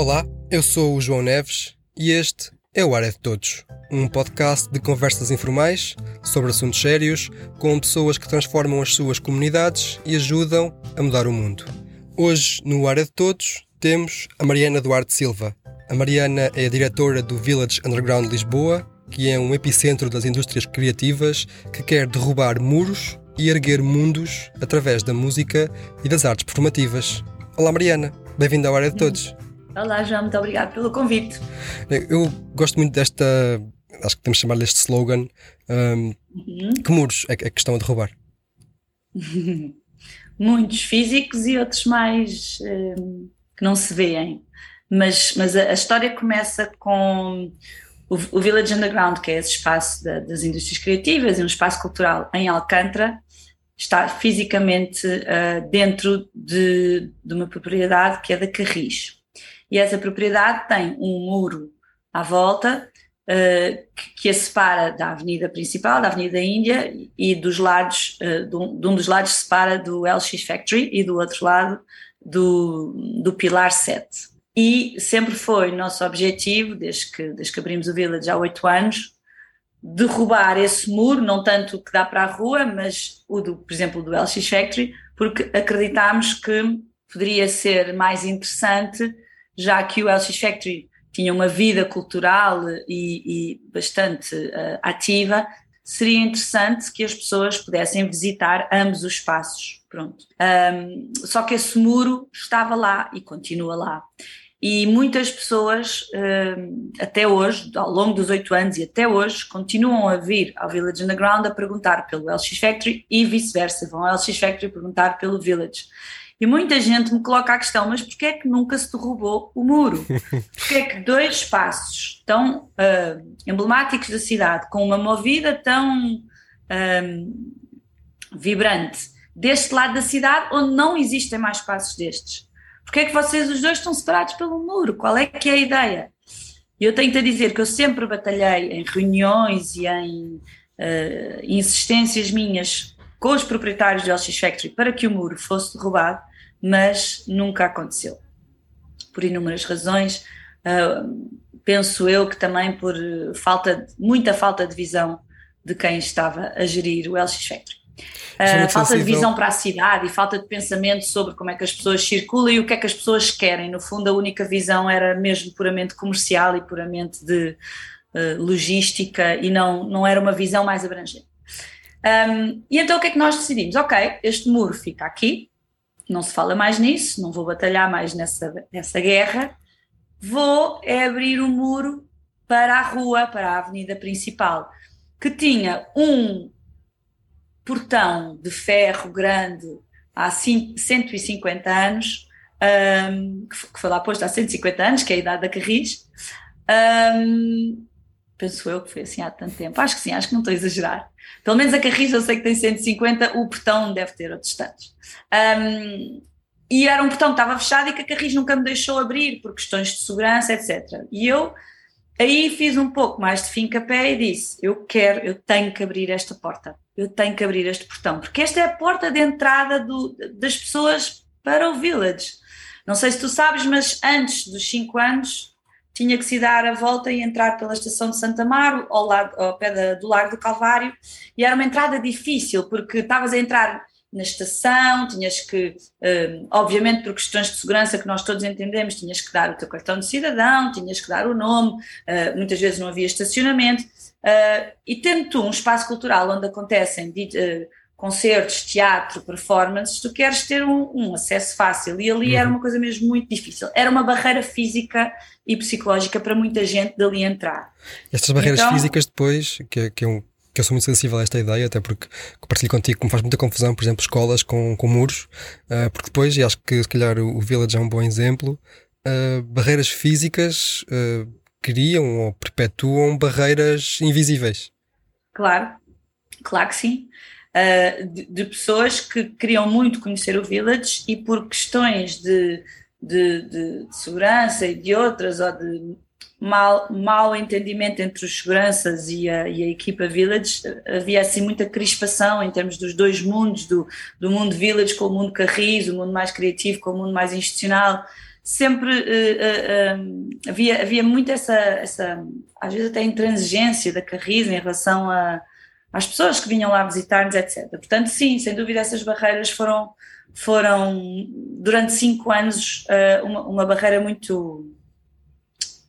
Olá, eu sou o João Neves e este é o Área de Todos, um podcast de conversas informais sobre assuntos sérios com pessoas que transformam as suas comunidades e ajudam a mudar o mundo. Hoje, no Área de Todos, temos a Mariana Duarte Silva. A Mariana é a diretora do Village Underground Lisboa, que é um epicentro das indústrias criativas que quer derrubar muros e erguer mundos através da música e das artes performativas. Olá, Mariana. Bem-vinda ao Área de Todos. Olá, João. Muito obrigado pelo convite. Eu gosto muito desta, acho que temos de chamar-lhe este slogan, um, uhum. que muros é, é que estão a derrubar? Muitos físicos e outros mais um, que não se veem. Mas, mas a, a história começa com o, o, Village Underground, que é esse espaço da, das indústrias criativas e um espaço cultural em Alcântara, está fisicamente uh, dentro de, de, uma propriedade que é da Carris. E essa propriedade tem um muro à volta uh, que, que, a separa da avenida principal, da Avenida Índia, e dos lados, uh, de, um, de, um, dos lados separa do LX Factory e do outro lado do, do Pilar 7. E sempre foi nosso objetivo, desde que, desde que abrimos o Village há oito anos, derrubar esse muro, não tanto o que dá para a rua, mas o do, por exemplo, do LX Factory, porque acreditámos que poderia ser mais interessante, já que o LX Factory tinha uma vida cultural e, e bastante uh, ativa, seria interessante que as pessoas pudessem visitar ambos os espaços. Pronto. Um, só que esse muro estava lá e continua lá. E muitas pessoas, até hoje, ao longo dos oito anos e até hoje, continuam a vir ao Village Underground a perguntar pelo LX Factory e vice-versa, vão ao LX Factory perguntar pelo Village. E muita gente me coloca a questão, mas porquê é que nunca se derrubou o muro? Porquê é que dois espaços tão uh, emblemáticos da cidade, com uma movida tão uh, vibrante, deste lado da cidade, onde não existem mais espaços destes, porque é que vocês os dois estão separados pelo muro? Qual é que é a ideia? E eu tenho-te a dizer que eu sempre batalhei em reuniões e em uh, insistências minhas com os proprietários do LX Factory para que o muro fosse derrubado, mas nunca aconteceu. Por inúmeras razões, uh, penso eu que também por falta, muita falta de visão de quem estava a gerir o LX Factory. Uh, falta de visão para a cidade e falta de pensamento sobre como é que as pessoas circulam e o que é que as pessoas querem. No fundo, a única visão era mesmo puramente comercial e puramente de uh, logística e não, não era uma visão mais abrangente. Um, e então o que é que nós decidimos? Ok, este muro fica aqui, não se fala mais nisso, não vou batalhar mais nessa, nessa guerra, vou é abrir um muro para a rua, para a avenida principal, que tinha um portão de ferro grande há 150 anos, um, que foi lá posto há 150 anos, que é a idade da Carris. Um, penso eu que foi assim há tanto tempo. Acho que sim, acho que não estou a exagerar. Pelo menos a Carris eu sei que tem 150, o portão deve ter outros tantos. Um, e era um portão que estava fechado e que a Carris nunca me deixou abrir por questões de segurança, etc. E eu aí fiz um pouco mais de fim-capé e disse: Eu quero, eu tenho que abrir esta porta eu tenho que abrir este portão, porque esta é a porta de entrada do, das pessoas para o village. Não sei se tu sabes, mas antes dos 5 anos tinha que se dar a volta e entrar pela estação de Santa Amaro, ao, lado, ao pé da, do Largo do Calvário, e era uma entrada difícil, porque estavas a entrar na estação, tinhas que, um, obviamente por questões de segurança que nós todos entendemos, tinhas que dar o teu cartão de cidadão, tinhas que dar o nome, uh, muitas vezes não havia estacionamento, uh, e tendo tu um espaço cultural onde acontecem concertos, teatro, performances, tu queres ter um, um acesso fácil, e ali uhum. era uma coisa mesmo muito difícil, era uma barreira física e psicológica para muita gente dali entrar. Estas barreiras então, físicas depois, que é, que é um que eu sou muito sensível a esta ideia, até porque compartilho contigo que me faz muita confusão, por exemplo, escolas com, com muros, uh, porque depois, e acho que se calhar o, o Village é um bom exemplo, uh, barreiras físicas uh, criam ou perpetuam barreiras invisíveis. Claro, claro que sim. De, de, pessoas que queriam muito conhecer o Village e por questões de, de, de, de segurança e de outras, ou de mal, mal entendimento entre os seguranças e a, e a, equipa Village, havia assim muita crispação em termos dos dois mundos, do, do mundo Village com o mundo Carris, o mundo mais criativo com o mundo mais institucional, sempre uh, uh, havia, havia muito essa, essa, às vezes até intransigência da Carris em relação a, às pessoas que vinham lá visitar-nos, etc. Portanto, sim, sem dúvida essas barreiras foram, foram durante cinco anos, uh, uma, uma, barreira muito,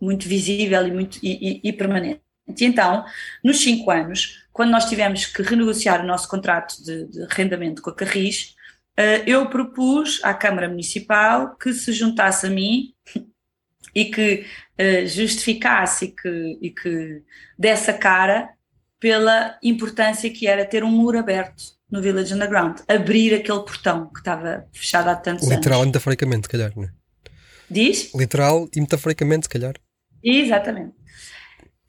muito visível e, muito, e, e, e permanente. E então, nos cinco anos, quando nós tivemos que renegociar o nosso contrato de, de arrendamento com a Carris, uh, eu propus à Câmara Municipal que se juntasse a mim e que uh, justificasse e que, e que desse a cara pela importância que era ter um muro aberto no Village Underground, abrir aquele portão que estava fechado há tantos Literal anos. Literal e metaforicamente, se calhar, não é? Diz? Literal e metaforicamente, se calhar. Exatamente.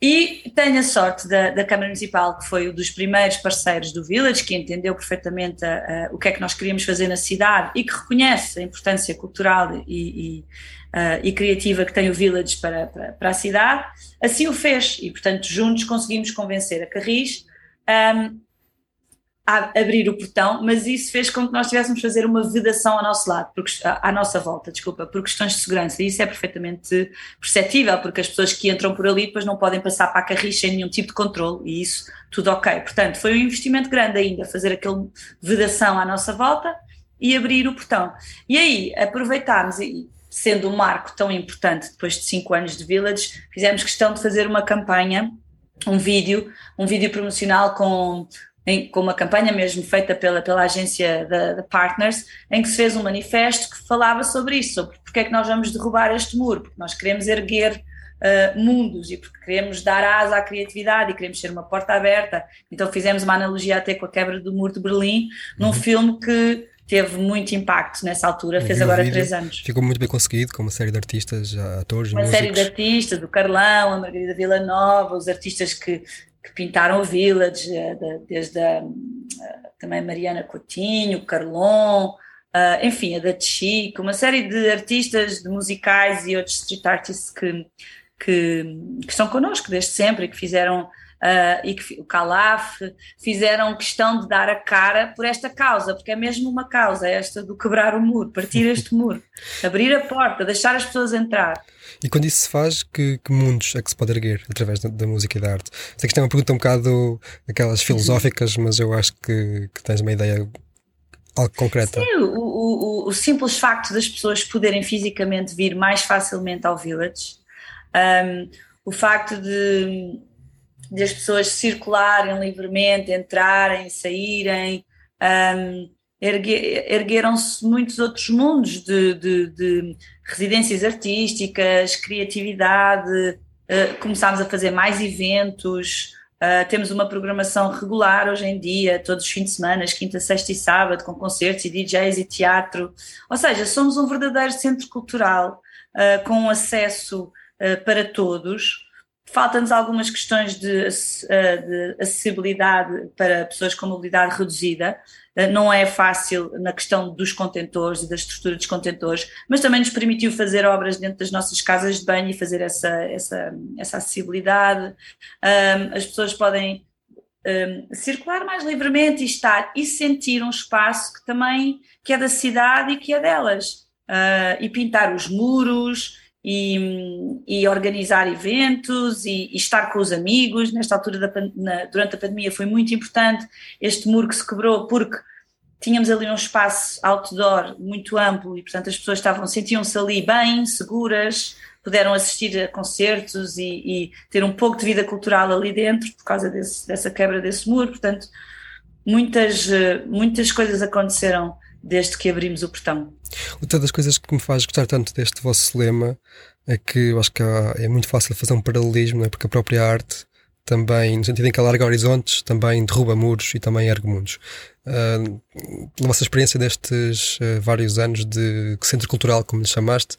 E tenho a sorte da, da Câmara Municipal, que foi um dos primeiros parceiros do Village, que entendeu perfeitamente a, a, o que é que nós queríamos fazer na cidade e que reconhece a importância cultural e, e, uh, e criativa que tem o Village para, para, para, a cidade, assim o fez. E, portanto, juntos conseguimos convencer a Carris um, a abrir o portão, mas isso fez com que nós tivéssemos de fazer uma vedação ao nosso lado, porque, à nossa volta, desculpa, por questões de segurança. E isso é perfeitamente perceptível, porque as pessoas que entram por ali depois não podem passar para a carris sem nenhum tipo de controle, e isso tudo ok. Portanto, foi um investimento grande ainda fazer aquele vedação à nossa volta e abrir o portão. E aí aproveitámos, e sendo um marco tão importante depois de cinco anos de Village, fizemos questão de fazer uma campanha, um vídeo, um vídeo promocional com em, com uma campanha mesmo feita pela, pela agência da, Partners, em que se fez um manifesto que falava sobre isso, sobre porque é que nós vamos derrubar este muro, porque nós queremos erguer uh, mundos e porque queremos dar asa à criatividade e queremos ser uma porta aberta. Então fizemos uma analogia até com a quebra do muro de Berlim, num uhum. filme que teve muito impacto nessa altura, fez agora três anos. Ficou muito bem conseguido, com uma série de artistas, atores, Uma músicos. série de artistas, o Carlão, a Margarida Villanova, os artistas que que pintaram o Village, eh, desde a, eh, também Mariana Coutinho, Carlon, Uh, enfim, a da Chico, uma série de artistas de musicais e outros street artists que, que, que estão connosco desde sempre e que fizeram, uh, e que o Calaf, fizeram questão de dar a cara por esta causa, porque é mesmo uma causa, esta do quebrar o muro, partir este muro, abrir a porta, deixar as pessoas entrar. E quando isso se faz, que, que mundos é que se pode erguer através da, da, música e da arte? Sei que isto é uma pergunta um bocado aquelas filosóficas, mas eu acho que, que tens uma ideia algo concreta. Sim, o, o, o, simples facto das pessoas poderem fisicamente vir mais facilmente ao Village, um, o facto de, de as pessoas circularem livremente, entrarem, saírem, um, ergue, ergueram-se muitos outros mundos de, de, de residências artísticas, criatividade, uh, começámos a fazer mais eventos, uh, temos uma programação regular hoje em dia, todos os fins de semana, quinta, sexta e sábado, com concertos e DJs e teatro. Ou seja, somos um verdadeiro centro cultural uh, com acesso para todos. Faltam-nos algumas questões de, de acessibilidade para pessoas com mobilidade reduzida, eh, não é fácil na questão dos contentores e da estrutura dos contentores, mas também nos permitiu fazer obras dentro das nossas casas de banho e fazer essa, essa, essa acessibilidade. As pessoas podem circular mais livremente e estar e sentir um espaço que também que é da cidade e que é delas. Uh, e pintar os muros, e, e, organizar eventos e, e, estar com os amigos. Nesta altura, da, na, durante a pandemia, foi muito importante este muro que se quebrou, porque tínhamos ali um espaço outdoor muito amplo e, portanto, as pessoas estavam sentiam-se ali bem, seguras, puderam assistir a concertos e, e, ter um pouco de vida cultural ali dentro por causa desse, dessa quebra desse muro. Portanto, muitas, muitas coisas aconteceram desde que abrimos o portão. Outra das coisas que me faz gostar tanto deste vosso lema é que eu acho que é muito fácil fazer um paralelismo, é? porque a própria arte também, no sentido em que alarga horizontes, também derruba muros e também ergue mundos. Uh, na vossa experiência destes uh, vários anos de centro cultural, como lhe chamaste,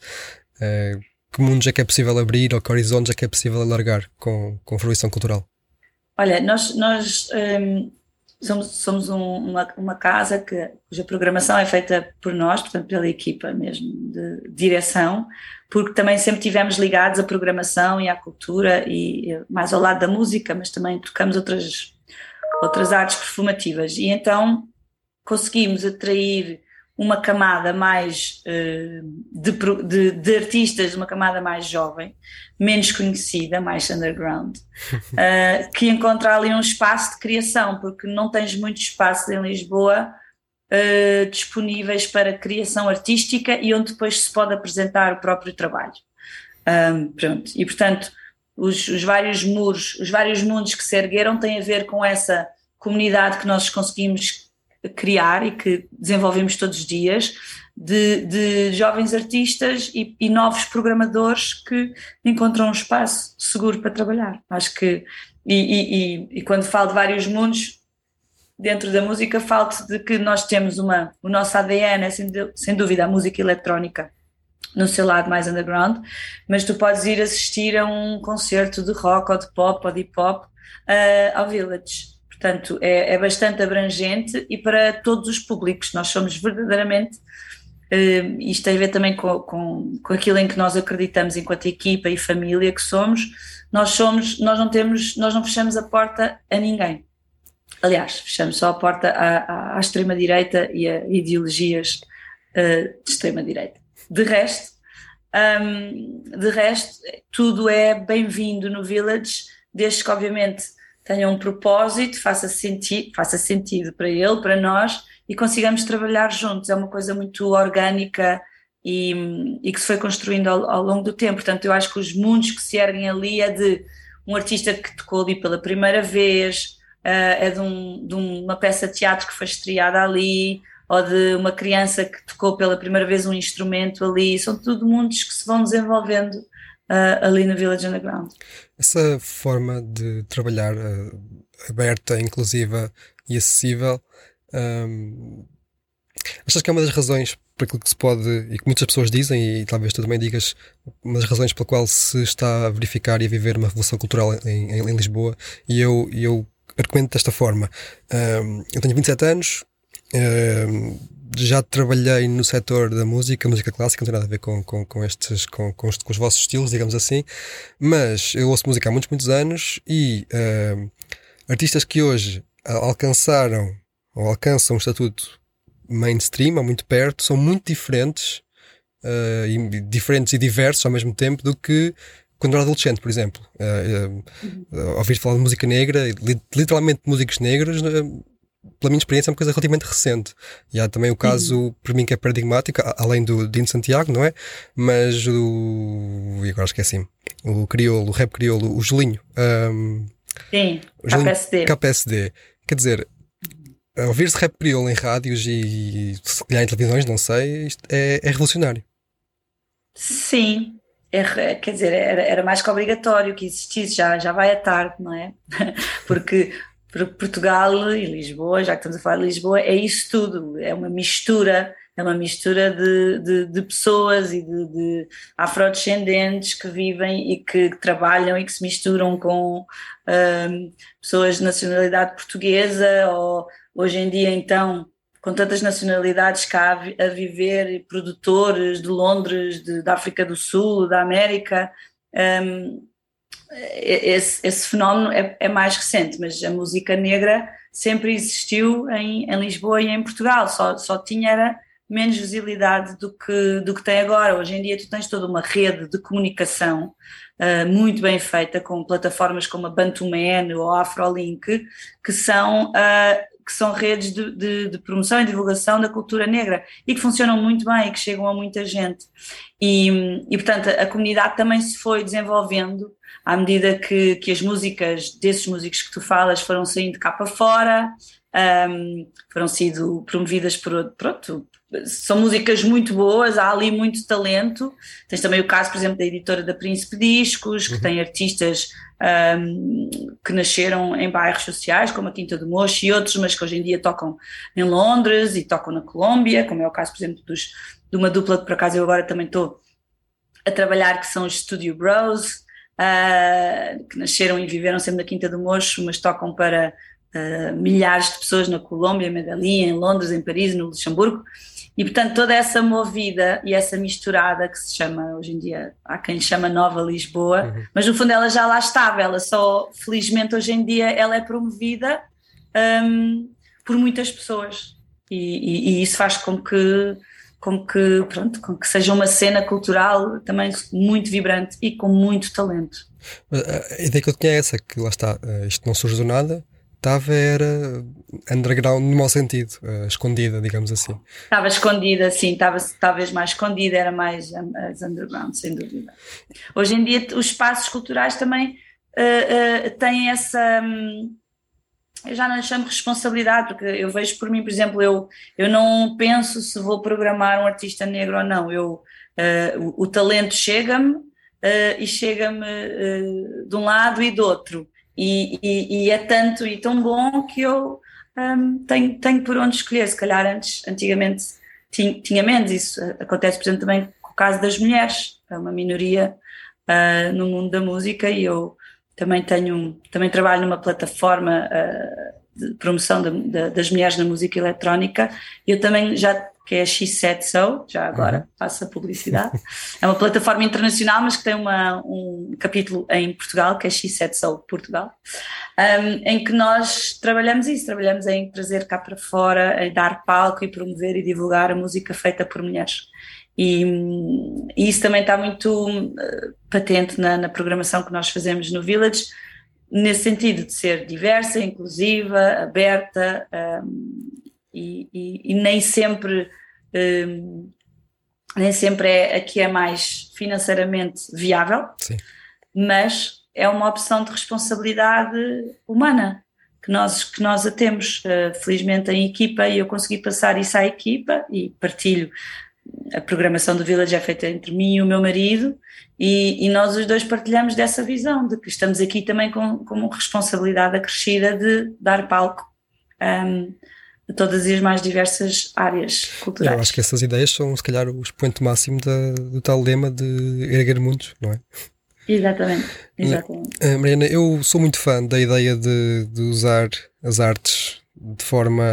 uh, que mundos é que é possível abrir ou que horizontes é que é possível alargar com, com fruição cultural? Olha, nós, nós um somos, somos um, uma, uma casa que, cuja programação é feita por nós, portanto pela equipa mesmo de direção, porque também sempre tivemos ligados à programação e à cultura e mais ao lado da música, mas também tocamos outras outras artes performativas. E então conseguimos atrair uma camada mais uh, de, de, de, artistas, uma camada mais jovem, menos conhecida, mais underground, uh, que encontra ali um espaço de criação, porque não tens muitos espaços em Lisboa uh, disponíveis para criação artística e onde depois se pode apresentar o próprio trabalho. Pronto, e portanto, os, os vários muros, os vários mundos que se ergueram têm a ver com essa comunidade que nós conseguimos criar e que desenvolvemos todos os dias de, de jovens artistas e, e, novos programadores que encontram um espaço seguro para trabalhar. Acho que, e, e, e quando falo de vários mundos, dentro da música, falo de que nós temos uma, o nosso ADN é sem, sem dúvida a música eletrónica no seu lado mais underground, mas tu podes ir assistir a um concerto de rock ou de pop ou de hip hop uh, ao Village Portanto, é, é bastante abrangente e para todos os públicos. Nós somos verdadeiramente Uh, isto tem a ver também com, com, com aquilo em que nós acreditamos enquanto equipa e família que somos. Nós somos, nós não temos, nós não fechamos a porta a ninguém. Aliás, fechamos só a porta à, à, à extrema direita e a ideologias uh, de extrema direita. De resto, um, de resto, tudo é bem-vindo no Village, desde que obviamente tenha um propósito, faça, senti faça sentido para ele, para nós e consigamos trabalhar juntos. É uma coisa muito orgânica e, e que se foi construindo ao, ao, longo do tempo. Portanto, eu acho que os mundos que se erguem ali é de um artista que tocou ali pela primeira vez, uh, é de, um, de, uma peça de teatro que foi estreada ali, ou de uma criança que tocou pela primeira vez um instrumento ali. São tudo mundos que se vão desenvolvendo uh, ali no Village Underground. Essa forma de trabalhar uh, aberta, inclusiva e acessível, um, achas que é uma das razões por aquilo que se pode, e que muitas pessoas dizem, e talvez tu também digas, uma das razões pela qual se está a verificar e a viver uma revolução cultural em, em, em Lisboa, e eu, eu argumento desta forma. Um, eu tenho 27 anos, um, já trabalhei no setor da música, música clássica, não tem nada a ver com, com, com estes, com, com, os, com os vossos estilos, digamos assim, mas eu ouço música há muitos, muitos anos e uh, artistas que hoje alcançaram ou alcançam um estatuto mainstream, há muito perto, são muito diferentes, uh, e, diferentes e diversos ao mesmo tempo do que quando era adolescente, por exemplo. Uh, uh, ouvir falar de música negra, literalmente músicos negros, pela minha experiência, é uma coisa relativamente recente. E há também o caso, uhum. para mim, que é paradigmático, além do Dino Santiago, não é? Mas o. E agora esqueci O crioulo, o rap crioulo, o Julinho. Um, Sim, o Julinho, KPSD. KPSD. Quer dizer, ouvir-se rap crioulo em rádios e, se calhar em televisões, não sei, isto é, é revolucionário. Sim, é, quer dizer, era, era, mais que obrigatório que existisse, já, já vai à tarde, não é? Porque Portugal e Lisboa, já que estamos a falar de Lisboa, é isso tudo, é uma mistura, é uma mistura de, de, de pessoas e de, de, afrodescendentes que vivem e que trabalham e que se misturam com um, pessoas de nacionalidade portuguesa ou hoje em dia então com tantas nacionalidades cá a viver, produtores de Londres, de, da África do Sul, da América, um, esse, esse fenómeno é, é, mais recente, mas a música negra sempre existiu em, em, Lisboa e em Portugal, só, só tinha era menos visibilidade do que, do que tem agora. Hoje em dia tu tens toda uma rede de comunicação uh, muito bem feita com plataformas como a Bantuman ou a Afrolink, que são uh, que são redes de, de, de, promoção e divulgação da cultura negra e que funcionam muito bem e que chegam a muita gente. E, e portanto, a comunidade também se foi desenvolvendo à medida que, que as músicas desses músicos que tu falas foram saindo cá para fora, um, foram sido promovidas por, pronto, são músicas muito boas, há ali muito talento. Tens também o caso, por exemplo, da editora da Príncipe Discos, que uhum. tem artistas um, que nasceram em bairros sociais, como a Quinta do Mocho e outros, mas que hoje em dia tocam em Londres e tocam na Colômbia, como é o caso, por exemplo, dos, de uma dupla que por acaso eu agora também estou a trabalhar, que são os Studio Bros, uh, que nasceram e viveram sempre na Quinta do Mocho, mas tocam para uh, milhares de pessoas na Colômbia, em Medellín, em Londres, em Paris, no Luxemburgo. E, portanto, toda essa movida e essa misturada que se chama, hoje em dia, há quem chama Nova Lisboa, uhum. mas no fundo ela já lá estava, ela só, felizmente, hoje em dia, ela é promovida um, por muitas pessoas. e, e, e isso faz com que com que, pronto, com que seja uma cena cultural também muito vibrante e com muito talento. A ideia que eu tinha é essa, que lá está, eh, isto não surge do nada, estava era underground no mau sentido, uh, escondida, digamos assim. Estava escondida, sim, estava talvez mais escondida, era mais underground, sem dúvida. Hoje em dia os espaços culturais também uh, uh, têm essa... Um, eu já não chamo responsabilidade, porque eu vejo por mim, por exemplo, eu, eu não penso se vou programar um artista negro ou não. Eu, uh, o, o, talento chega-me uh, e chega-me uh, de um lado e do outro. E, e, e, é tanto e tão bom que eu um, tenho, tenho por onde escolher. Se calhar antes, antigamente tinha, tinha menos. Isso acontece, por exemplo, também com o caso das mulheres. É uma minoria no mundo da música e eu também tenho, também trabalho numa plataforma uh, de promoção de, de, das mulheres na música eletrónica. Eu também já que é a She Said So, já agora uhum. faço a publicidade. é uma plataforma internacional, mas que tem uma, um capítulo em Portugal, que é She Said So Portugal, um, em que nós trabalhamos isso, trabalhamos em trazer cá para fora, em dar palco e promover e divulgar a música feita por mulheres. E, e isso também está muito uh, patente na, na, programação que nós fazemos no Village, nesse sentido de ser diversa, inclusiva, aberta um, e, e, e, nem sempre um, nem sempre é a que é mais financeiramente viável, Sim. mas é uma opção de responsabilidade humana que nós, que nós a temos, uh, felizmente em equipa, e eu consegui passar isso à equipa e partilho a programação do Village é feita entre mim e o meu marido e, e, nós os dois partilhamos dessa visão de que estamos aqui também com, com uma responsabilidade acrescida de dar palco um, a todas as mais diversas áreas culturais. Eu acho que essas ideias são, se calhar, o expoente máximo da, do tal lema de erguer mundos, não é? Exatamente, exatamente. Uh, Mariana, eu sou muito fã da ideia de, de usar as artes de forma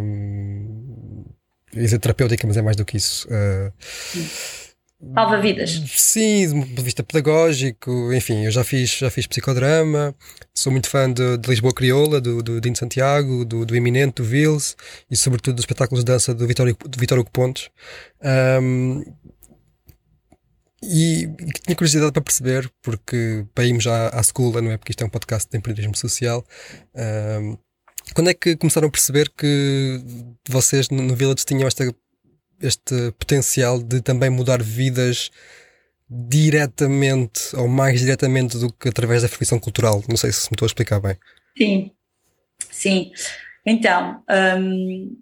hum, dizer terapêutica, mas é mais do que isso. Uh, Salva vidas. Sim, do ponto de vista pedagógico, enfim, eu já fiz, já fiz psicodrama, sou muito fã de, de Lisboa Crioula, do, do Dino Santiago, do, do Eminente, do Vils e sobretudo dos espetáculos de dança do Vitório, do Vitório Pontes. Um, e tinha curiosidade para perceber, porque para irmos já à escola, não é? Porque isto é um podcast de empreendedorismo social. Um, quando é que começaram a perceber que vocês no Village tinham este potencial de também mudar vidas diretamente ou mais diretamente do que através da fruição cultural? Não sei se me estou a explicar bem. Sim, sim. Então, um,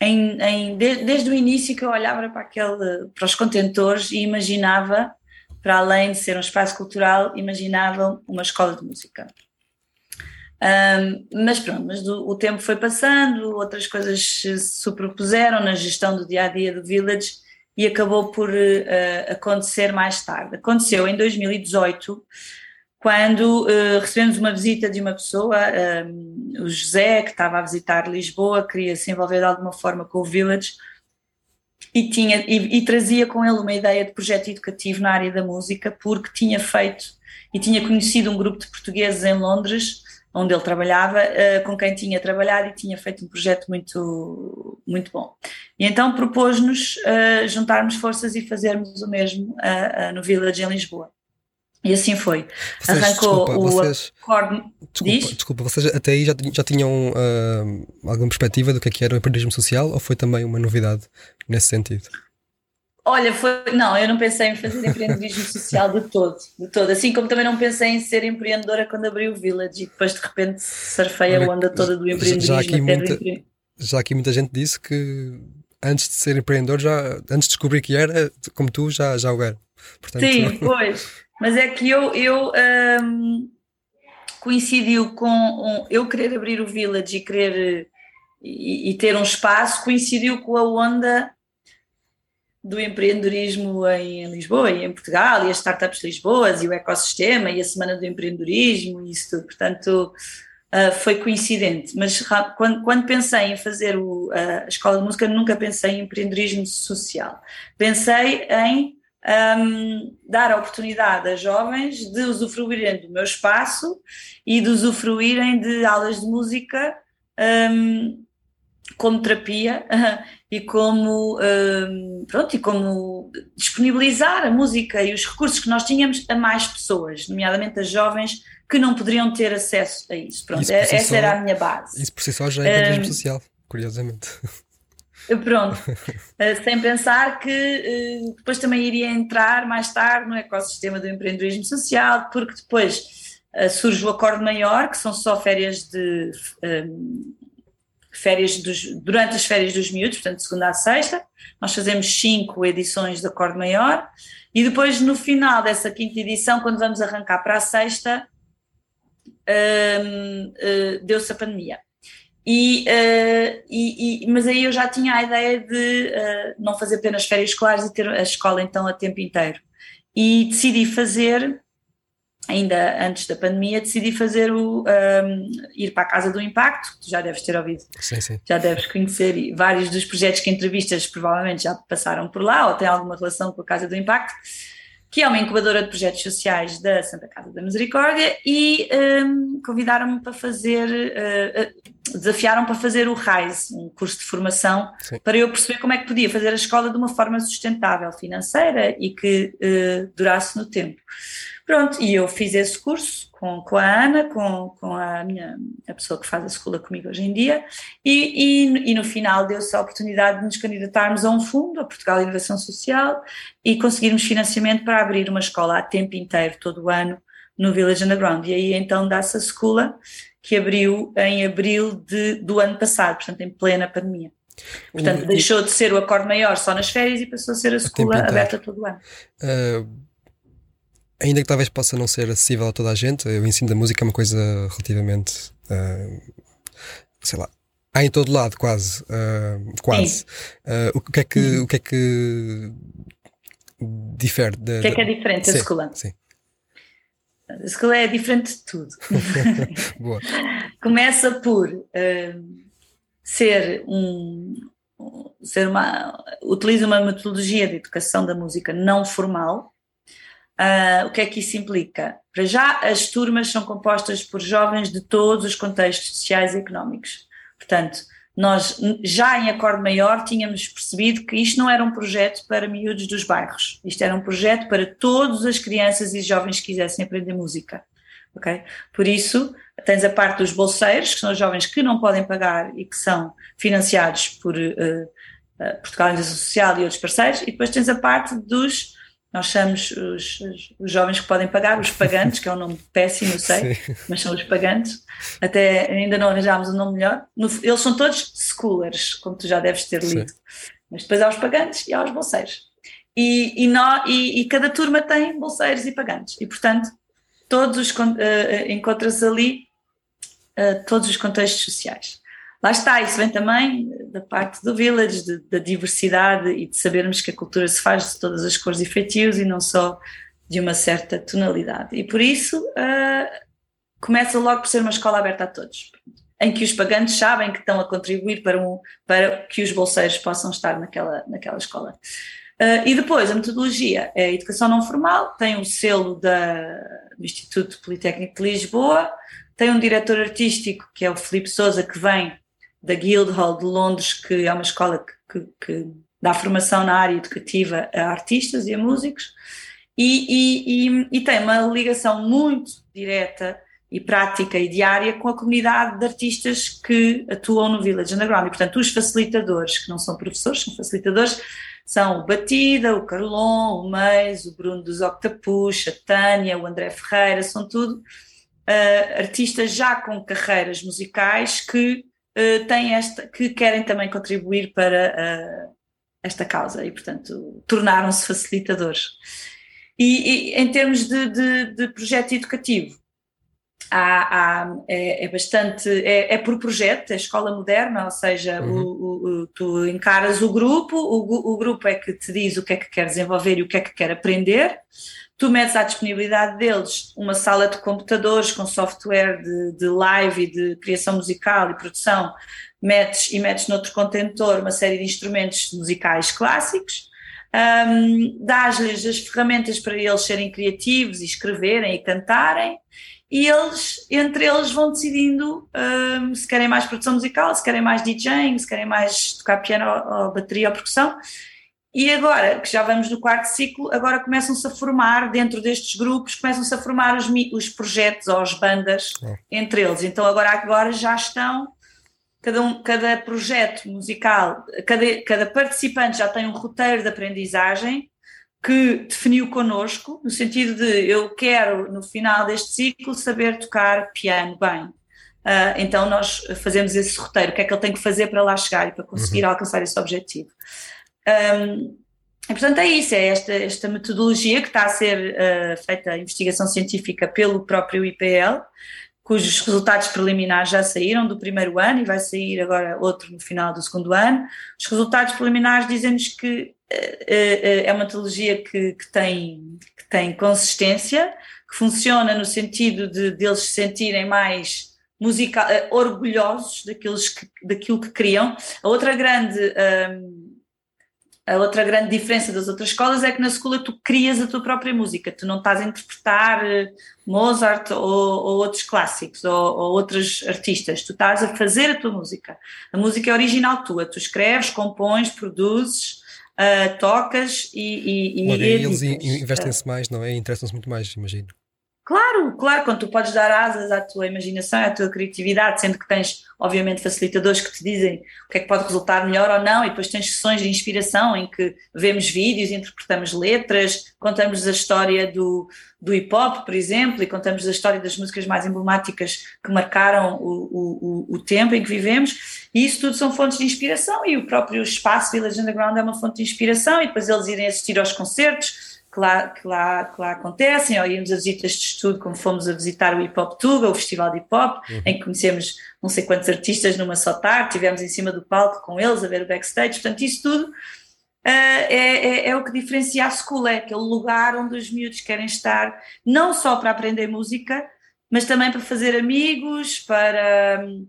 em, em, desde, desde o início que eu olhava para, aquele, para os contentores e imaginava, para além de ser um espaço cultural, imaginava uma escola de música. Um, mas pronto, mas do, o tempo foi passando, outras coisas se superpuseram na gestão do dia a dia do Village e acabou por uh, acontecer mais tarde. Aconteceu em 2018, quando uh, recebemos uma visita de uma pessoa, um, o José, que estava a visitar Lisboa, queria se envolver de alguma forma com o Village e, tinha, e, e trazia com ele uma ideia de projeto educativo na área da música, porque tinha feito e tinha conhecido um grupo de portugueses em Londres onde ele trabalhava, uh, com quem tinha trabalhado e tinha feito um projeto muito, muito bom. E então propôs-nos uh, juntarmos forças e fazermos o mesmo uh, no Village em Lisboa. E assim foi. Vocês, Arrancou desculpa, o vocês, acorde. Desculpa, desculpa, vocês até aí já, já tinham alguma perspectiva do que, é que era o empreendedorismo social ou foi também uma novidade nesse sentido? Olha, foi. Não, eu não pensei em fazer empreendedorismo social de todo, de todo. Assim como também não pensei em ser empreendedora quando abri o Village e depois de repente surfei a onda toda do empreendedorismo. Já aqui, muita, já aqui muita gente disse que antes de ser empreendedor, já, antes de descobrir que era, como tu, já, já o era. Portanto, Sim, pois. Mas é que eu, eu um, coincidiu com um, eu querer abrir o Village e querer e, e ter um espaço, coincidiu com a onda do empreendedorismo em Lisboa e em Portugal, e as startups de Lisboa, e o ecossistema, e a Semana do Empreendedorismo, e isso tudo. Portanto, uh, foi coincidente. Mas quando, quando pensei em fazer o, a escola de música, nunca pensei em empreendedorismo social. Pensei em um, dar a oportunidade a jovens de usufruírem do meu espaço e de usufruírem de aulas de música um, como terapia e como, um, pronto, e como disponibilizar a música e os recursos que nós tínhamos a mais pessoas, nomeadamente as jovens que não poderiam ter acesso a isso. Pronto, isso essa só, era a minha base. Isso por si só já é empreendedorismo um, social, curiosamente. Pronto, uh, sem pensar que uh, depois também iria entrar mais tarde no ecossistema do empreendedorismo social, porque depois uh, surge o acordo maior, que são só férias de um, férias dos, durante as férias dos miúdos, portanto, segunda a sexta, nós fazemos cinco edições de acordo maior, e depois no final dessa quinta edição, quando vamos arrancar para a sexta, um, uh, deu-se a pandemia. E, uh, e, e, mas aí eu já tinha a ideia de uh, não fazer apenas férias escolares e ter a escola então a tempo inteiro. E decidi fazer ainda antes da pandemia, decidi fazer o um, ir para a Casa do Impacto, que já deves ter ouvido, sim, sim. já deves conhecer e vários dos projetos que entrevistas provavelmente já passaram por lá ou têm alguma relação com a Casa do Impacto, que é uma incubadora de projetos sociais da Santa Casa da Misericórdia e um, convidaram-me para fazer, uh, desafiaram para fazer o RISE, um curso de formação, sim. para eu perceber como é que podia fazer a escola de uma forma sustentável financeira e que uh, durasse no tempo. Pronto, e eu fiz esse curso com, com a Ana, com, com a minha a pessoa que faz a escola comigo hoje em dia, e, e, e no final deu-se a oportunidade de nos candidatarmos a um fundo, a Portugal Inovação Social, e conseguirmos financiamento para abrir uma escola a tempo inteiro, todo o ano, no Village Underground. E aí então dá-se a escola que abriu em abril de, do ano passado, portanto em plena pandemia. Portanto, deixou de ser o acorde maior só nas férias e passou a ser a escola aberta todo o ano. Uh ainda que talvez possa não ser acessível a toda a gente, o ensino da música é uma coisa relativamente, uh, sei lá, há em todo lado quase, uh, quase. Uh, o que é que, uhum. o que é que difere? De, o que é que é diferente da escola? Sim. A escola é diferente de tudo. Boa. Começa por ser um, ser uma utiliza uma metodologia de educação da música não formal Uh, o que é que isso implica? Para já, as turmas são compostas por jovens de todos os contextos sociais e económicos. Portanto, nós já em Acorde Maior tínhamos percebido que isto não era um projeto para miúdos dos bairros, isto era um projeto para todas as crianças e jovens que quisessem aprender música. Okay? Por isso, tens a parte dos bolseiros, que são os jovens que não podem pagar e que são financiados por uh, uh, Portugal Inovação Social e outros parceiros, e depois tens a parte dos nós chamamos os, os, jovens que podem pagar, os pagantes, que é um nome péssimo, eu sei, Sim. mas são os pagantes. Até ainda não arranjámos um nome melhor. No, eles são todos schoolers, como tu já deves ter lido. Sim. Mas depois há os pagantes e há os bolseiros. E, e, nó, e, e, cada turma tem bolseiros e pagantes. E, portanto, todos os uh, encontras ali uh, todos os contextos sociais. Lá está, isso vem também da parte do village, de, da diversidade e de sabermos que a cultura se faz de todas as cores e feitios e não só de uma certa tonalidade. E por isso uh, começa logo por ser uma escola aberta a todos, em que os pagantes sabem que estão a contribuir para, um, para que os bolseiros possam estar naquela, naquela escola. Uh, e depois, a metodologia é a educação não formal, tem o selo da, do Instituto Politécnico de Lisboa, tem um diretor artístico, que é o Filipe Souza, que vem da Guildhall de Londres, que é uma escola que, que, que dá formação na área educativa a artistas e a músicos, e, e, e, e, tem uma ligação muito direta e prática e diária com a comunidade de artistas que atuam no Village Underground. E, portanto, os facilitadores, que não são professores, são facilitadores, são o Batida, o Carlon, o Meis, o Bruno dos Octapus, a Tânia, o André Ferreira, são tudo uh, artistas já com carreiras musicais que uh, têm esta, que querem também contribuir para uh, esta causa e, portanto, tornaram-se facilitadores. E, e, em termos de, de, de projeto educativo, há, há, é, é, bastante, é, é, por projeto, é escola moderna, ou seja, uhum. o, o, tu encaras o grupo, o, o, grupo é que te diz o que é que quer desenvolver e o que é que quer aprender, tu metes à disponibilidade deles uma sala de computadores com software de, de live e de criação musical e produção, metes e metes noutro contentor uma série de instrumentos musicais clássicos, um, dás-lhes as ferramentas para eles serem criativos e escreverem e cantarem, e eles, entre eles, vão decidindo um, se querem mais produção musical, se querem mais DJing, se querem mais tocar piano ou, ou bateria ou percussão. E agora, que já vamos no quarto ciclo, agora começam-se a formar, dentro destes grupos, começam-se a formar os, os projetos ou as bandas é. entre eles. Então agora, agora já estão, cada, um, cada projeto musical, cada, cada participante já tem um roteiro de aprendizagem que definiu connosco, no sentido de eu quero, no final deste ciclo, saber tocar piano bem. Uh, então nós fazemos esse roteiro, o que é que ele tem que fazer para lá chegar e para conseguir uhum. alcançar esse objetivo. Um, e, portanto, é isso, é esta, esta metodologia que está a ser uh, feita a investigação científica pelo próprio IPL, cujos resultados preliminares já saíram do primeiro ano e vai sair agora outro no final do segundo ano. Os resultados preliminares dizem-nos que uh, uh, é uma metodologia que, que, tem, que tem consistência, que funciona no sentido de, de eles se sentirem mais musical, orgulhosos daqueles que, daquilo que criam. A outra grande. A outra grande diferença das outras escolas é que na escola tu crias a tua própria música, tu não estás a interpretar eh, Mozart ou, ou outros clássicos ou, ou, outros artistas, tu estás a fazer a tua música. A música é original tua, tu escreves, compões, produzes, uh, tocas e. e, e eles investem-se mais, não é? Interessam-se muito mais, imagino. Claro, claro, quando tu podes dar asas à tua imaginação, à tua criatividade, sendo que tens, obviamente, facilitadores que te dizem o que é que pode resultar melhor ou não, e depois tens sessões de inspiração em que vemos vídeos, interpretamos letras, contamos a história do, do hip hop, por exemplo, e contamos a história das músicas mais emblemáticas que marcaram o, o, o tempo em que vivemos, e isso tudo são fontes de inspiração, e o próprio espaço Village Underground é uma fonte de inspiração, e depois eles irem assistir aos concertos que lá, que lá, que lá acontecem, ou íamos a visitas de estudo, como fomos a visitar o Hip Hop Tuga, o Festival de Hip Hop, uhum. em que conhecemos não sei quantos artistas numa só tarde, estivemos em cima do palco com eles a ver o backstage, portanto isso tudo uh, é, é, é, o que diferencia a school, é aquele lugar onde os miúdos querem estar, não só para aprender música, mas também para fazer amigos, para... Um,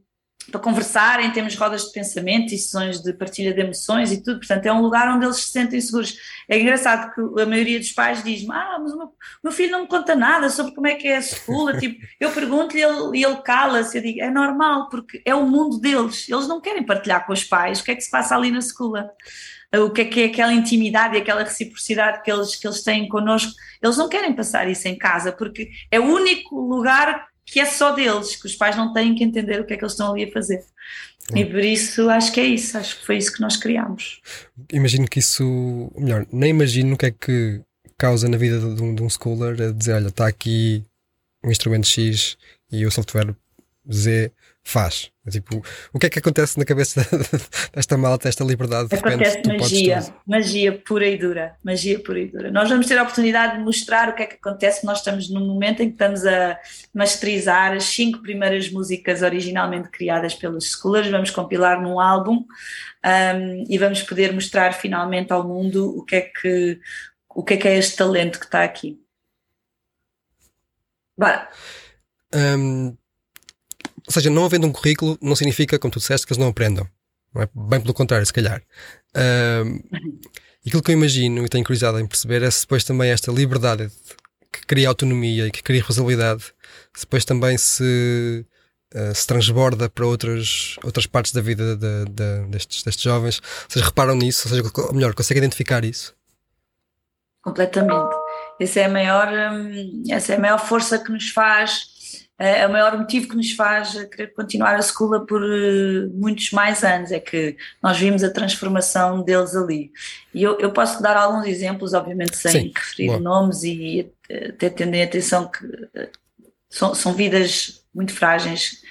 para conversarem, temos rodas de pensamento e sessões de partilha de emoções e tudo, portanto é um lugar onde eles se sentem seguros. É engraçado que a maioria dos pais diz ah, mas o meu, meu, filho não me conta nada sobre como é que é a escola, tipo, eu pergunto-lhe e ele, ele cala-se, eu digo, é normal, porque é o mundo deles, eles não querem partilhar com os pais o que é que se passa ali na escola, o que é que é aquela intimidade e aquela reciprocidade que eles, que eles têm connosco, eles não querem passar isso em casa, porque é o único lugar que é só deles, que os pais não têm que entender o que é que eles estão ali a fazer. E por isso acho que é isso, acho que foi isso que nós criámos. Imagino que isso, melhor, nem imagino o que é que causa na vida de um, de um schooler a dizer: olha, está aqui um instrumento X e o software Z faz. É tipo, o que é que acontece na cabeça desta malta, esta liberdade? De acontece repente, magia, magia pura e dura, magia pura e dura. Nós vamos ter a oportunidade de mostrar o que é que acontece. Nós estamos num momento em que estamos a masterizar as cinco primeiras músicas originalmente criadas pelos Schoolers, vamos compilar num álbum um, e vamos poder mostrar finalmente ao mundo o que é que, o que é, que é este talento que está aqui. Bora. Um ou seja, não havendo um currículo não significa, como tu disseste, que eles não aprendam. Não é? Bem pelo contrário, se calhar. Um, aquilo que eu imagino e tenho curiosidade em perceber é se depois também esta liberdade que cria autonomia e que cria responsabilidade, se depois também se, uh, se transborda para outras, outras partes da vida de, de, destes, destes jovens. Vocês reparam nisso? Ou seja, ou melhor, conseguem identificar isso? Completamente. Essa é a maior, hum, essa é a maior força que nos faz é, é o maior motivo que nos faz querer continuar a escola por uh, muitos mais anos, é que nós vimos a transformação deles ali. E eu, eu posso dar alguns exemplos, obviamente sem Sim, referir boa. nomes e até tendo em atenção que são, são vidas muito frágeis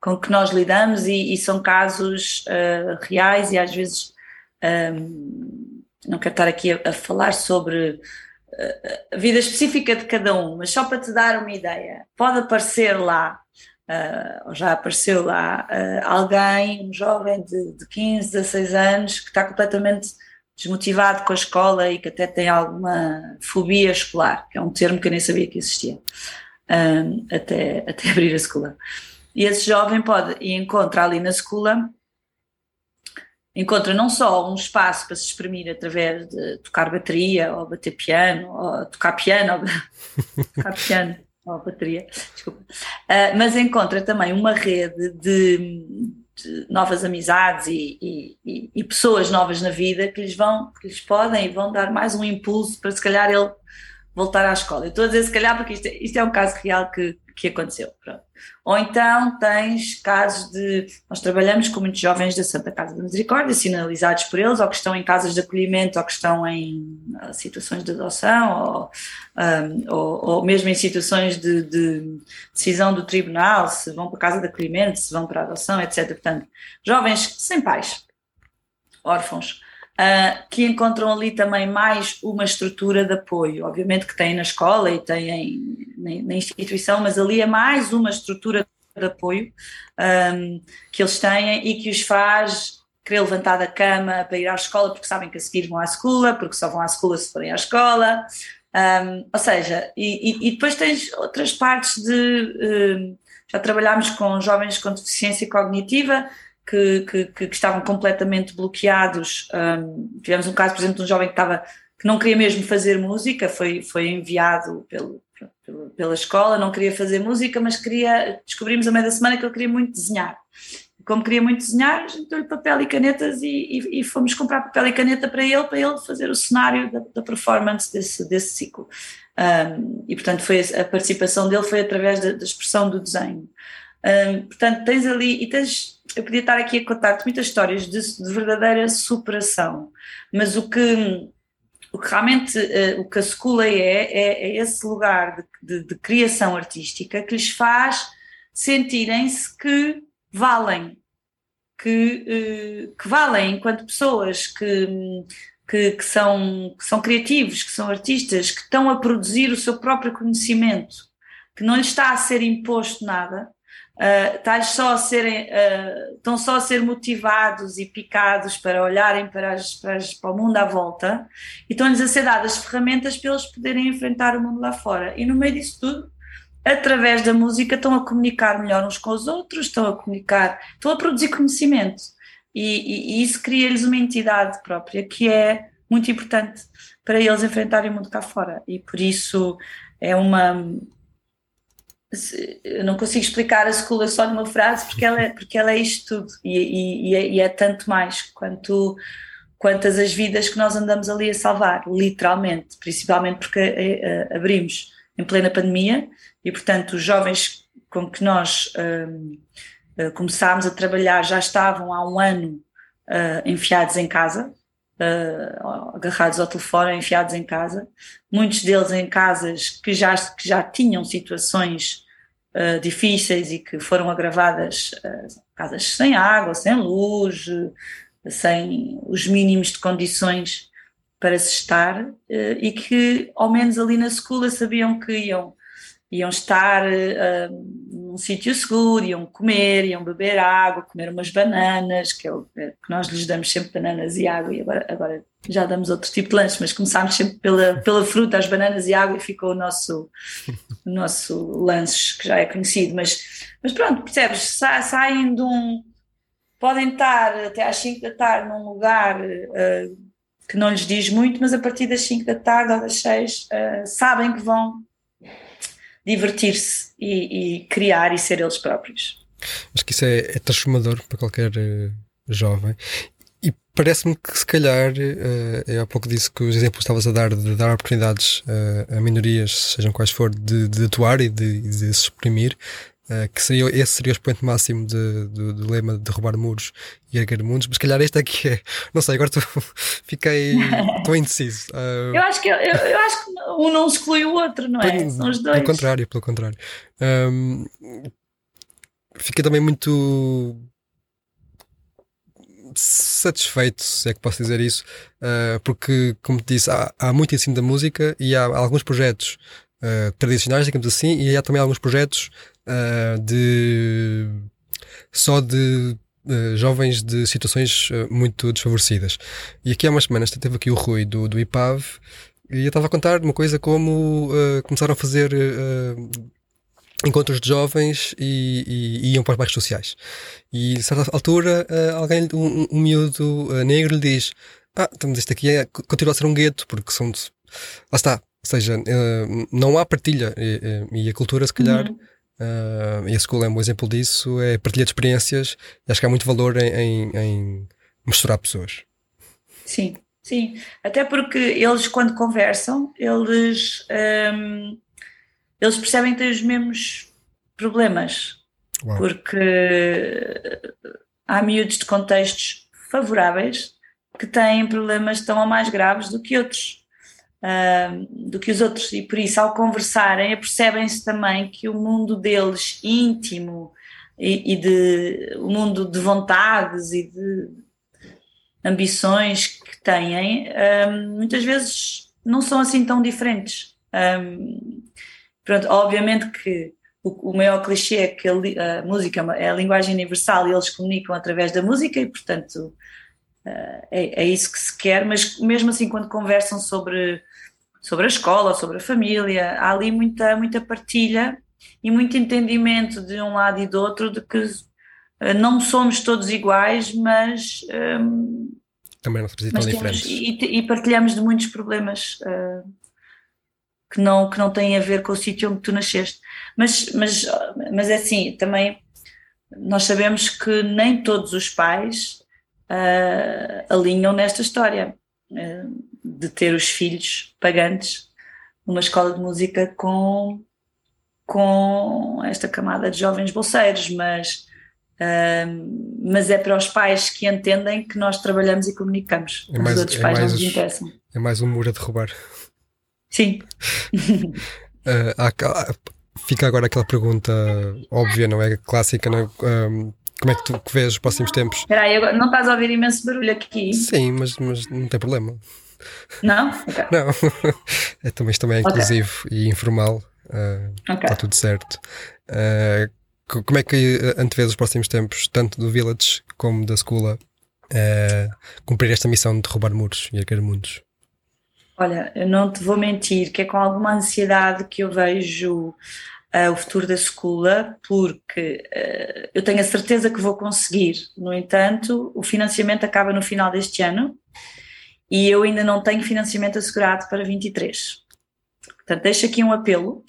com que nós lidamos e, e são casos uh, reais e às vezes um, não quero estar aqui a, a falar sobre a vida específica de cada um, mas só para te dar uma ideia, pode aparecer lá, uh, ou já apareceu lá, uh, alguém, um jovem de, de 15, 16 anos, que está completamente desmotivado com a escola e que até tem alguma fobia escolar, que é um termo que eu nem sabia que existia, ah, até, até abrir a escola. E esse jovem pode e encontra ali na escola encontra não só um espaço para se exprimir através de tocar bateria ou bater piano ou tocar piano, ou tocar piano, oh, bateria, desculpa. Uh, mas encontra também uma rede de, de novas amizades e, e, e, e, pessoas novas na vida que lhes vão, que lhes podem e vão dar mais um impulso para se calhar ele voltar à escola. Eu estou a dizer se calhar porque isto, é, isto é um caso real que, que aconteceu. Pronto. Ou então tens casos de. Nós trabalhamos com muitos jovens da Santa Casa da Misericórdia, sinalizados por eles, ou que estão em casas de acolhimento, ou que estão em uh, situações de adoção, ou, um, ou, ou, mesmo em situações de, de, decisão do tribunal, se vão para casa de acolhimento, se vão para adoção, etc. Portanto, jovens sem pais, órfãos uh, que encontram ali também mais uma estrutura de apoio. Obviamente que têm na escola e têm na, na instituição, mas ali é mais uma estrutura de apoio um, que eles têm e que os faz querer levantar da cama para ir à escola porque sabem que a seguir vão à escola, porque só vão à escola se forem à escola. Um, ou seja, e, e, depois tens outras partes de. Um, já trabalhámos com jovens com deficiência cognitiva que, que, que estavam completamente bloqueados. Um, tivemos um caso, por exemplo, de um jovem que, estava, que não queria mesmo fazer música, foi, foi enviado pelo, pelo, pela escola, não queria fazer música, mas queria, descobrimos a meio da semana que ele queria muito desenhar. Como queria muito desenhar, deu-lhe papel e canetas e, e, e, fomos comprar papel e caneta para ele, para ele fazer o cenário da, da performance desse, desse ciclo. Um, e portanto foi a participação dele foi através da, da expressão do desenho. Um, portanto, tens ali, e tens, eu podia estar aqui a contar-te muitas histórias de, de, verdadeira superação, mas o que, o que realmente uh, o que a escola é, é, é esse lugar de, de, de, criação artística que lhes faz sentirem-se que valem, que, uh, que valem enquanto pessoas que, que, que, são, que são criativos, que são artistas, que estão a produzir o seu próprio conhecimento, que não lhes está a ser imposto nada uh, só a serem, uh, estão só a ser motivados e picados para olharem para, as, para, as, para o mundo à volta e estão-lhes a ser dadas ferramentas para eles poderem enfrentar o mundo lá fora. E no meio disso tudo, através da música, estão a comunicar melhor uns com os outros, estão a comunicar, estão a produzir conhecimento. E, e, e isso cria-lhes uma entidade própria que é muito importante para eles enfrentarem o mundo cá fora. E por isso é uma eu não consigo explicar a escola só numa frase porque ela é, porque ela é isto tudo. E, e, é, e é tanto mais quanto quantas as vidas que nós andamos ali a salvar, literalmente, principalmente porque é, é, abrimos em plena pandemia e, portanto, os jovens com que nós um, uh, começámos a trabalhar já estavam há um ano uh, enfiados em casa, uh, agarrados ao telefone, enfiados em casa, muitos deles em casas que já, que já tinham situações uh, difíceis e que foram agravadas, uh, casas sem água, sem luz, sem os mínimos de condições para se estar, e que ao menos ali na escola sabiam que iam iam estar uh, num sítio seguro, iam comer, iam beber água, comer umas bananas, que, é é, que nós lhes damos sempre bananas e água, e agora, agora já damos outro tipo de lanche, mas começámos sempre pela, pela fruta, as bananas e água, e ficou o nosso, o nosso lanche, que já é conhecido. Mas, mas pronto, percebes? Sa, saem de um. podem estar até às 5 da tarde num lugar. Uh, que não lhes diz muito, mas a partir das 5 da tarde ou das 6 uh, sabem que vão divertir-se e, e, criar e ser eles próprios. Acho que isso é, é transformador para qualquer uh, jovem. Parece-me que se calhar, uh, é há pouco disse que os exemplos estavas a dar de dar oportunidades uh, a minorias, sejam quais for, de, de atuar e de, de se exprimir, Uh, que seria, esse seria o expoente máximo de, do, do, lema de derrubar muros e erguer mundos, mas calhar este aqui é. Não sei, agora tô, fiquei. Estou indeciso. Eu, acho que, eu, eu, acho que um não exclui o outro, não é? São os dois. Pelo contrário, pelo contrário. Um, fiquei também muito satisfeito, se é que posso dizer isso, uh, porque, como te disse, há, há muito ensino da música e há, alguns projetos uh, tradicionais, digamos assim, e há também alguns projetos uh, de só de jovens de situações muito desfavorecidas. E aqui há umas semanas teve aqui o Rui do, do IPAV e eu estava a contar uma coisa como começaram a fazer encontros de jovens e, e, e, iam para os bairros sociais. E a certa altura alguém, um, um miúdo negro lhe diz ah, então isto aqui é, continua a ser um gueto, porque são lá está, Ou seja, uh, não há partilha e, e, a cultura, se calhar, uhum. uh, e a escola é um bom exemplo disso, é partilha de experiências e acho que há muito valor em, em, em misturar pessoas. Sim, sim. Até porque eles, quando conversam, eles, um, ehm, eles percebem que têm os mesmos problemas. Uau. Porque há miúdos de contextos favoráveis que têm problemas tão ou mais graves do que outros uh, do que os outros, e por isso, ao conversarem, percebem-se também que o mundo deles íntimo e, e, de o mundo de vontades e de ambições que têm, muitas vezes não são assim tão diferentes. Um, pronto, obviamente que o, o maior clichê é que a, a, música é a linguagem universal e eles comunicam através da música e, portanto, uh, é, é, isso que se quer, mas mesmo assim, quando conversam sobre sobre a escola, sobre a família. Há ali muita, muita partilha e muito entendimento de um lado e do outro de que uh, não somos todos iguais, mas. Um, Também não somos tão diferentes. E, e, partilhamos de muitos problemas uh, que, não, que não têm a ver com o sítio onde tu nasceste. Mas, mas, mas é assim, também nós sabemos que nem todos os pais uh, alinham nesta história de ter os filhos pagantes numa escola de música com, com esta camada de jovens bolseiros, mas, uh, mas é para os pais que entendem que nós trabalhamos e comunicamos. É mais, os outros é pais não nos interessam. É mais um muro a derrubar. Sim. uh, há, fica agora aquela pergunta óbvia, não é? Clássica, não é? Um, como é que tu que vês os próximos tempos? Espera aí, não estás a ouvir imenso barulho aqui? Sim, mas, mas não tem problema. Não? Okay. Não. É, também, isto também é inclusivo okay. e informal. Uh, okay. Está tudo certo. Uh, como é que antevês os próximos tempos, tanto do Village como da Escola, uh, cumprir esta missão de derrubar muros e erguer mundos? Olha, eu não te vou mentir que é com alguma ansiedade que eu vejo uh, o futuro da escola, porque uh, eu tenho a certeza que vou conseguir. No entanto, o financiamento acaba no final deste ano e eu ainda não tenho financiamento assegurado para 23. Portanto, deixo aqui um apelo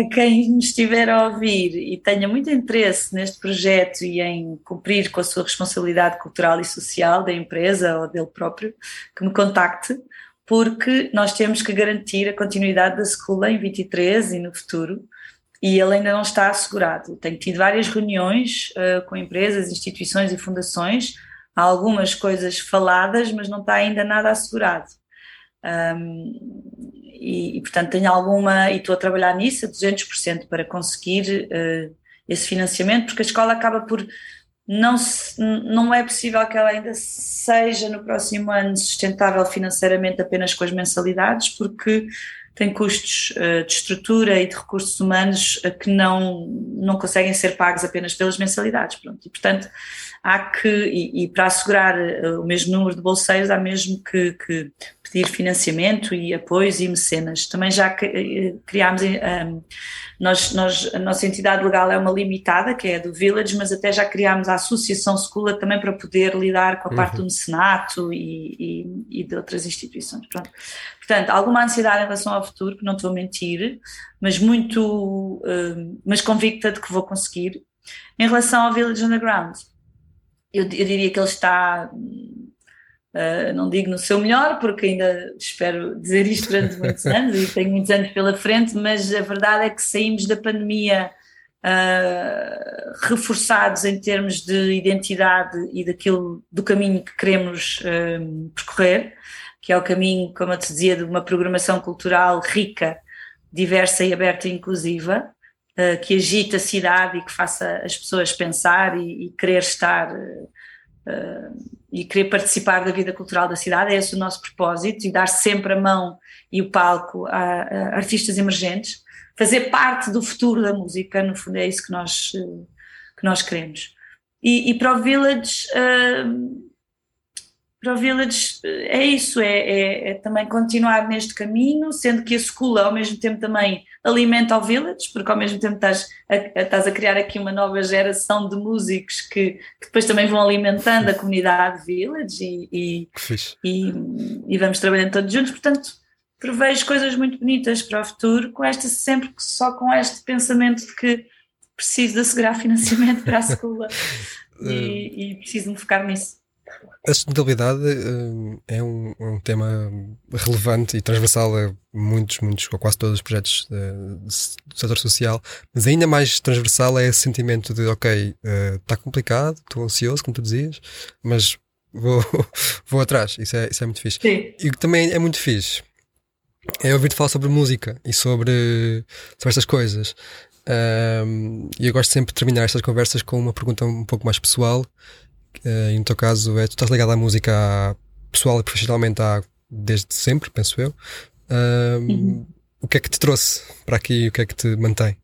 a quem estiver a ouvir e tenha muito interesse neste projeto e em cumprir com a sua responsabilidade cultural e social da empresa ou dele próprio, que me contacte, porque nós temos que garantir a continuidade da escola em 23 e no futuro, e ele ainda não está assegurado. Tenho tido várias reuniões uh, com empresas, instituições e fundações há algumas coisas faladas, mas não está ainda nada assegurado. Um, e, e, portanto, tenho alguma, e estou a trabalhar nisso a 200% para conseguir uh, esse financiamento, porque a escola acaba por. Não, se, não é possível que ela ainda seja no próximo ano sustentável financeiramente apenas com as mensalidades, porque tem custos uh, de estrutura e de recursos humanos uh, que não, não conseguem ser pagos apenas pelas mensalidades. Pronto. E, portanto, há que, e, e para assegurar eh, o mesmo número de bolseiros, há mesmo que, que pedir financiamento e apoios e mecenas. Também já eh, criámos, eh, nós, nós, a nossa entidade legal é uma limitada, que é a do Village, mas até já criámos a Associação Secula também para poder lidar com a parte uhum. do mecenato e, e, e, de outras instituições. Pronto. Portanto, alguma ansiedade em relação ao futuro, que não estou a mentir, mas muito, mas convicta de que vou conseguir. Em relação ao Village Underground, eu, eu diria que ele está, uh, não digo no seu melhor, porque ainda espero dizer isto durante muitos anos e tenho muitos anos pela frente, mas a verdade é que saímos da pandemia uh, reforçados em termos de identidade e daquilo, do caminho que queremos uh, percorrer, que é o caminho, como eu te dizia, de uma programação cultural rica, diversa e aberta e inclusiva. Eh, que agite a cidade e que faça as pessoas pensar e, e querer estar uh, e querer participar da vida cultural da cidade, é esse o nosso propósito e dar sempre a mão e o palco a, a artistas emergentes, fazer parte do futuro da música, no fundo é isso que nós, que nós queremos. E, e para o Village, uh, para o Village é isso, é, é, é, também continuar neste caminho, sendo que a escola ao mesmo tempo também alimenta o Village, porque ao mesmo tempo estás a, estás a criar aqui uma nova geração de músicos que, que depois também vão alimentando a comunidade Village e, e, e, e, vamos trabalhando todos juntos, portanto prevejo coisas muito bonitas para o futuro, com esta sempre só com este pensamento de que preciso de assegurar financiamento para a escola e, e preciso me focar nisso. A sustentabilidade uh, é, um, é um, tema relevante e transversal a muitos, muitos, ou quase todos os projetos do setor social, mas ainda mais transversal é esse sentimento de, ok, está uh, complicado, estou ansioso, como tu dizias, mas vou, vou atrás. Isso é, isso é muito fixe. Sim. E também é muito fixe é ouvir-te falar sobre música e sobre, sobre estas coisas. Um, e eu gosto sempre de terminar estas conversas com uma pergunta um pouco mais pessoal. Uh, e no teu caso, é, tu estás ligado à música pessoal e profissionalmente há, desde sempre, penso eu. Um, uhum. O que é que te trouxe para aqui e o que é que te mantém?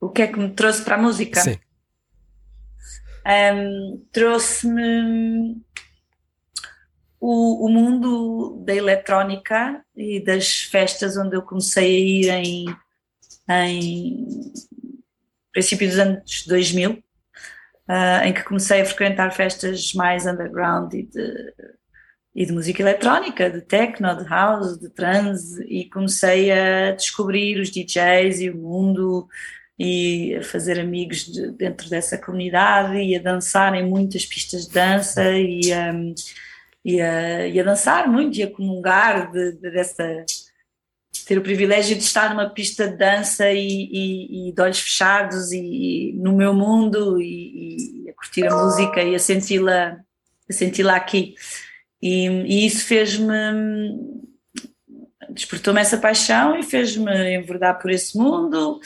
O que é que me trouxe para a música? Sim. Um, trouxe-me o, o, mundo da eletrónica e das festas onde eu comecei a ir em, em princípio dos anos 2000, uh, ah, em que comecei a frequentar festas mais underground e de, e de música eletrónica, de techno, de house, de trance, e comecei a descobrir os DJs e o mundo e a fazer amigos de, dentro dessa comunidade e a dançar em muitas pistas de dança e, um, e, a, e a dançar muito e a comungar de, de, dessa ter o privilégio de estar numa pista de dança e, e, e de olhos fechados e, no meu mundo e, a curtir a música e a senti-la a senti-la aqui. E, isso fez-me despertou-me essa paixão e fez-me enverdar por esse mundo.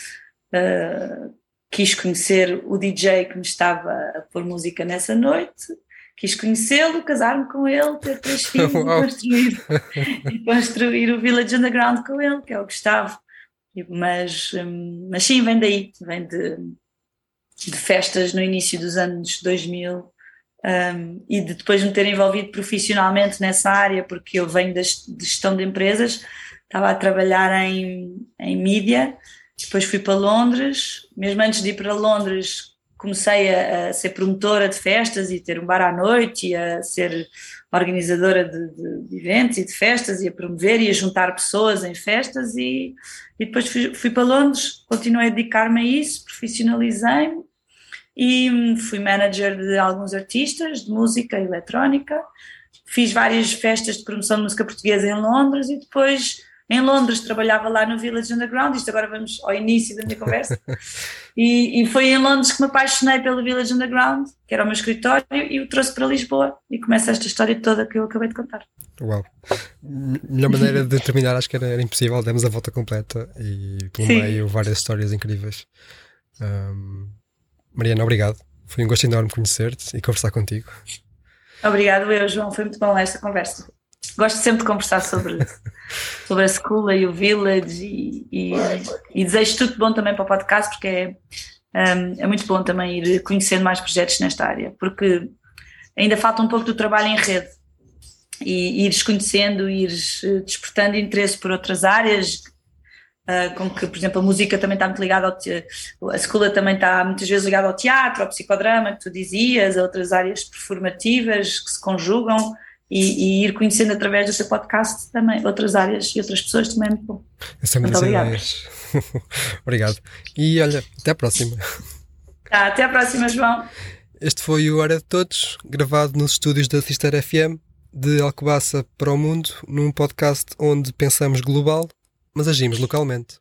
Uh, quis conhecer o DJ que me estava a pôr música nessa noite, quis conhecê-lo, casar-me com ele, ter três filhos e construir, e construir o Village Underground com ele, que é o Gustavo. Mas, um, mas sim, vem daí, vem de, de festas no início dos anos 2000 um, e de depois me ter envolvido profissionalmente nessa área, porque eu venho da gestão de empresas, estava a trabalhar em, em mídia depois fui para Londres, mesmo antes de ir para Londres, comecei a, a, ser promotora de festas e ter um bar à noite e a ser organizadora de, de, de, eventos e de festas e a promover e a juntar pessoas em festas e, e depois fui, fui, para Londres, continuei a dedicar-me a isso, profissionalizei-me e fui manager de alguns artistas de música eletrónica, fiz várias festas de promoção de música portuguesa em Londres e depois em Londres trabalhava lá no Village Underground, isto agora vamos ao início da minha conversa, e, e, foi em Londres que me apaixonei pelo Village Underground, que era o meu escritório, e o trouxe para Lisboa, e começa esta história toda que eu acabei de contar. Uau! Melhor maneira de terminar, acho que era, era impossível, demos a volta completa e pelo Sim. meio várias histórias incríveis. Um, Mariana, obrigado. Foi um gosto enorme conhecer-te e conversar contigo. Obrigado, eu, João. Foi muito bom esta conversa gosto sempre de conversar sobre, sobre a escola e o village e, e, e, desejo tudo bom também para o podcast porque é, um, é muito bom também ir conhecendo mais projetos nesta área porque ainda falta um pouco do trabalho em rede e ires conhecendo, ires eh, despertando interesse por outras áreas Uh, como que, por exemplo, a música também está muito ligada ao te... a escola também está muitas vezes ligada ao teatro, ao psicodrama que tu dizias, a outras áreas performativas que se conjugam e, e, ir conhecendo através do seu podcast também outras áreas e outras pessoas também é muito bom. É muito obrigado. obrigado. E olha, até à próxima. Tá, até à próxima, João. Este foi o Hora de Todos, gravado nos estúdios da Cister FM, de Alcobaça para o Mundo, num podcast onde pensamos global, mas agimos localmente.